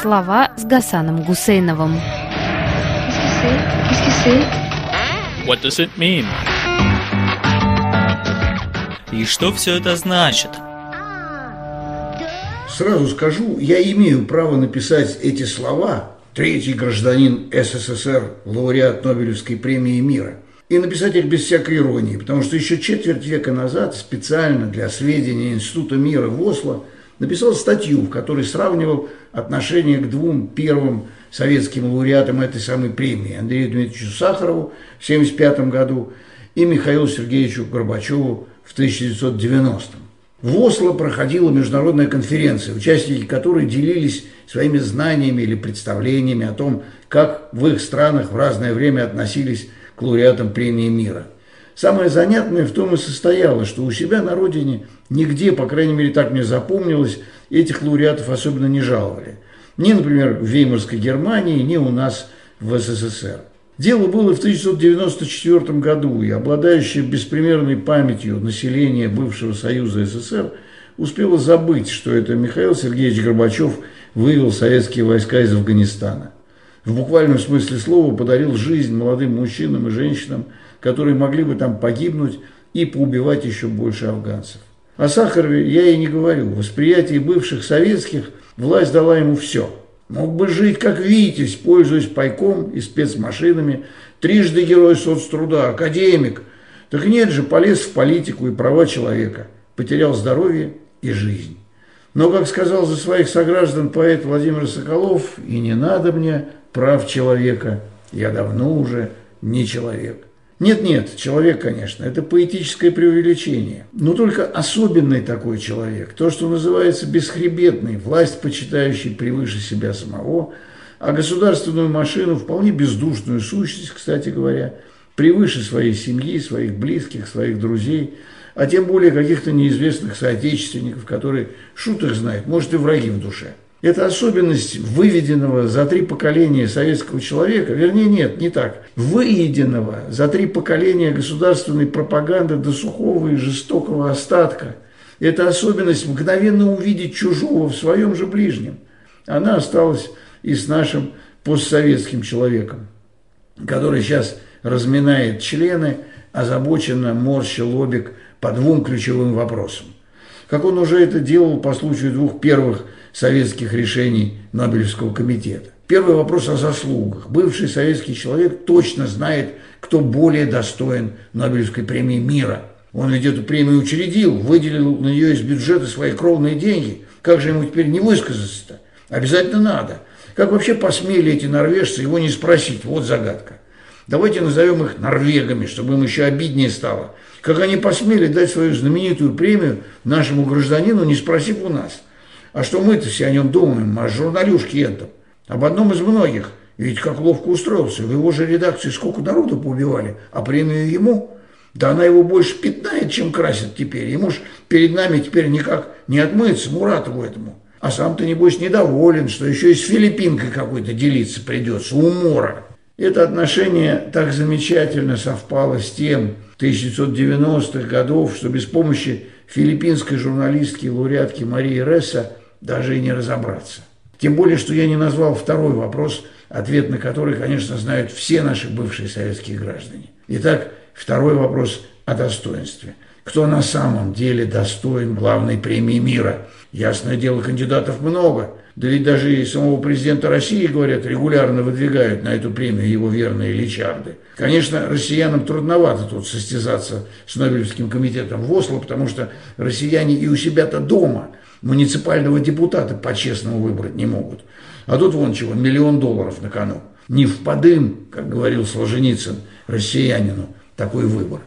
Слова с Гасаном Гусейновым. What does it mean? И что все это значит? Сразу скажу, я имею право написать эти слова «Третий гражданин СССР, лауреат Нобелевской премии мира» и написать их без всякой иронии, потому что еще четверть века назад специально для сведения Института мира в Осло написал статью, в которой сравнивал отношение к двум первым советским лауреатам этой самой премии, Андрею Дмитриевичу Сахарову в 1975 году и Михаилу Сергеевичу Горбачеву в 1990. В Осло проходила международная конференция, участники которой делились своими знаниями или представлениями о том, как в их странах в разное время относились к лауреатам премии мира. Самое занятное в том и состояло, что у себя на родине нигде, по крайней мере так мне запомнилось, этих лауреатов особенно не жаловали. Ни, например, в Веймарской Германии, ни у нас в СССР. Дело было в 1994 году, и обладающее беспримерной памятью население бывшего Союза СССР успело забыть, что это Михаил Сергеевич Горбачев вывел советские войска из Афганистана. В буквальном смысле слова подарил жизнь молодым мужчинам и женщинам, которые могли бы там погибнуть и поубивать еще больше афганцев. О Сахарове я и не говорю. В восприятии бывших советских власть дала ему все – Мог бы жить как Витязь, пользуясь пайком и спецмашинами. Трижды герой соцтруда, академик. Так нет же, полез в политику и права человека. Потерял здоровье и жизнь. Но, как сказал за своих сограждан поэт Владимир Соколов, и не надо мне прав человека, я давно уже не человек. Нет-нет, человек, конечно, это поэтическое преувеличение. Но только особенный такой человек, то, что называется бесхребетный, власть, почитающий превыше себя самого, а государственную машину, вполне бездушную сущность, кстати говоря, превыше своей семьи, своих близких, своих друзей, а тем более каких-то неизвестных соотечественников, которые шут их знает, может и враги в душе. Это особенность выведенного за три поколения советского человека, вернее нет, не так, выеденного за три поколения государственной пропаганды до сухого и жестокого остатка. Это особенность мгновенно увидеть чужого в своем же ближнем. Она осталась и с нашим постсоветским человеком, который сейчас разминает члены, озабоченно морща лобик по двум ключевым вопросам. Как он уже это делал по случаю двух первых советских решений Нобелевского комитета. Первый вопрос о заслугах. Бывший советский человек точно знает, кто более достоин Нобелевской премии мира. Он ведь эту премию учредил, выделил на нее из бюджета свои кровные деньги. Как же ему теперь не высказаться-то? Обязательно надо. Как вообще посмели эти норвежцы его не спросить? Вот загадка. Давайте назовем их норвегами, чтобы им еще обиднее стало. Как они посмели дать свою знаменитую премию нашему гражданину, не спросив у нас – а что мы-то все о нем думаем, о журналюшке этом? Об одном из многих. Ведь как ловко устроился. В его же редакции сколько народу поубивали, а премию ему? Да она его больше пятнает, чем красит теперь. Ему ж перед нами теперь никак не отмыться, Муратову этому. А сам-то, небось, недоволен, что еще и с филиппинкой какой-то делиться придется, умора. Это отношение так замечательно совпало с тем 1990-х годов, что без помощи филиппинской журналистки и лауреатки Марии Ресса даже и не разобраться. Тем более, что я не назвал второй вопрос, ответ на который, конечно, знают все наши бывшие советские граждане. Итак, второй вопрос о достоинстве. Кто на самом деле достоин главной премии мира? Ясное дело, кандидатов много. Да ведь даже и самого президента России, говорят, регулярно выдвигают на эту премию его верные личарды. Конечно, россиянам трудновато тут состязаться с Нобелевским комитетом в Осло, потому что россияне и у себя-то дома – муниципального депутата по-честному выбрать не могут. А тут вон чего, миллион долларов на кону. Не в подым, как говорил Солженицын, россиянину, такой выбор.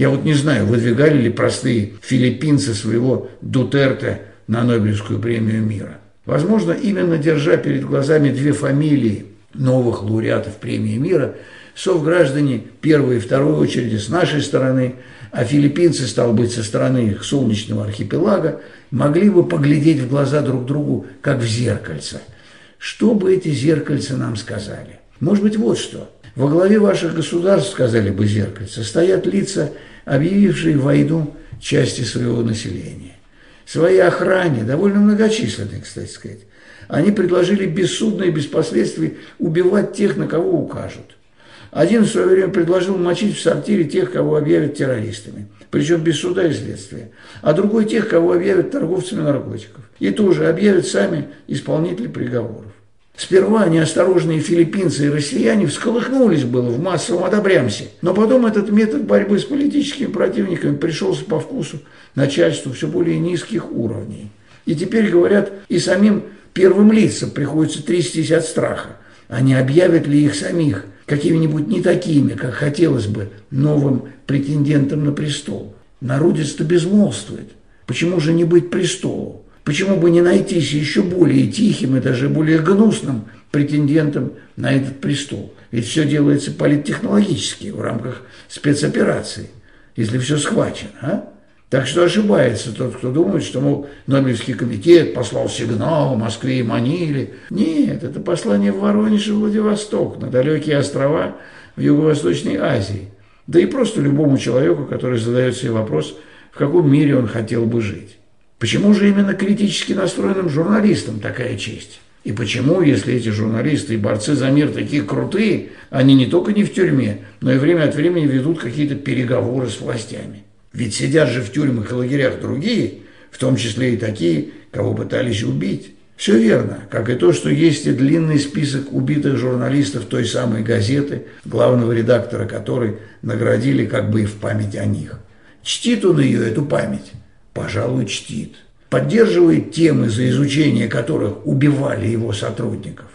Я вот не знаю, выдвигали ли простые филиппинцы своего Дутерте на Нобелевскую премию мира. Возможно, именно держа перед глазами две фамилии новых лауреатов премии мира, совграждане первой и второй очереди с нашей стороны – а филиппинцы, стал быть, со стороны их солнечного архипелага, могли бы поглядеть в глаза друг другу, как в зеркальце. Что бы эти зеркальца нам сказали? Может быть, вот что. Во главе ваших государств, сказали бы зеркальца, стоят лица, объявившие войну части своего населения. своей охране, довольно многочисленной, кстати сказать, они предложили бессудно и без последствий убивать тех, на кого укажут. Один в свое время предложил мочить в сортире тех, кого объявят террористами, причем без суда и следствия, а другой тех, кого объявят торговцами наркотиков. И тоже объявят сами исполнители приговоров. Сперва неосторожные филиппинцы и россияне всколыхнулись было в массовом одобрямсе, но потом этот метод борьбы с политическими противниками пришелся по вкусу начальству все более низких уровней. И теперь, говорят, и самим первым лицам приходится трястись от страха. А не объявят ли их самих какими-нибудь не такими, как хотелось бы, новым претендентом на престол? Народец-то безмолвствует. Почему же не быть престолу? Почему бы не найтись еще более тихим и даже более гнусным претендентом на этот престол? Ведь все делается политтехнологически, в рамках спецоперации, если все схвачено. А? Так что ошибается тот, кто думает, что, мол, Нобелевский комитет послал сигнал Москве и Маниле. Нет, это послание в Воронеж и Владивосток, на далекие острова в Юго-Восточной Азии. Да и просто любому человеку, который задает себе вопрос, в каком мире он хотел бы жить. Почему же именно критически настроенным журналистам такая честь? И почему, если эти журналисты и борцы за мир такие крутые, они не только не в тюрьме, но и время от времени ведут какие-то переговоры с властями? Ведь сидят же в тюрьмах и лагерях другие, в том числе и такие, кого пытались убить. Все верно, как и то, что есть и длинный список убитых журналистов той самой газеты, главного редактора которой наградили как бы и в память о них. Чтит он ее, эту память? Пожалуй, чтит. Поддерживает темы, за изучение которых убивали его сотрудников.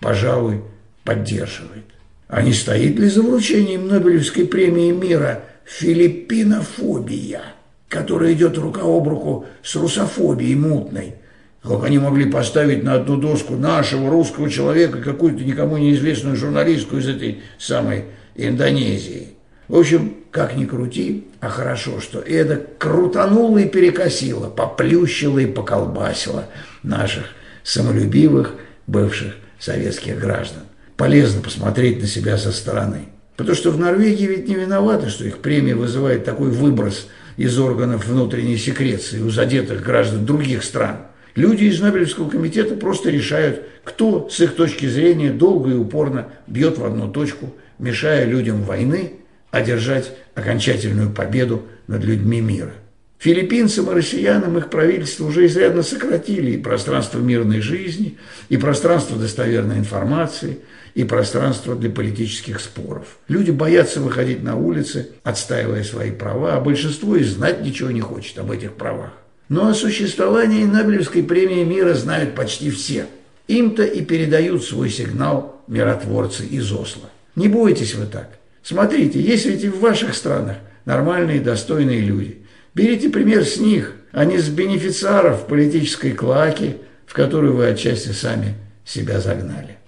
Пожалуй, поддерживает. А не стоит ли за вручением Нобелевской премии мира филиппинофобия, которая идет рука об руку с русофобией мутной? Как они могли поставить на одну доску нашего русского человека, какую-то никому неизвестную журналистку из этой самой Индонезии? В общем, как ни крути, а хорошо, что это крутануло и перекосило, поплющило и поколбасило наших самолюбивых бывших советских граждан. Полезно посмотреть на себя со стороны. Потому что в Норвегии ведь не виноваты, что их премия вызывает такой выброс из органов внутренней секреции у задетых граждан других стран. Люди из Нобелевского комитета просто решают, кто с их точки зрения долго и упорно бьет в одну точку, мешая людям войны одержать окончательную победу над людьми мира. Филиппинцам и россиянам их правительство уже изрядно сократили и пространство мирной жизни, и пространство достоверной информации, и пространство для политических споров. Люди боятся выходить на улицы, отстаивая свои права, а большинство и знать ничего не хочет об этих правах. Но о существовании Нобелевской премии мира знают почти все. Им-то и передают свой сигнал миротворцы из Осло. Не бойтесь вы так. Смотрите, есть ведь и в ваших странах нормальные, достойные люди. Берите пример с них, а не с бенефициаров политической клаки, в которую вы отчасти сами себя загнали.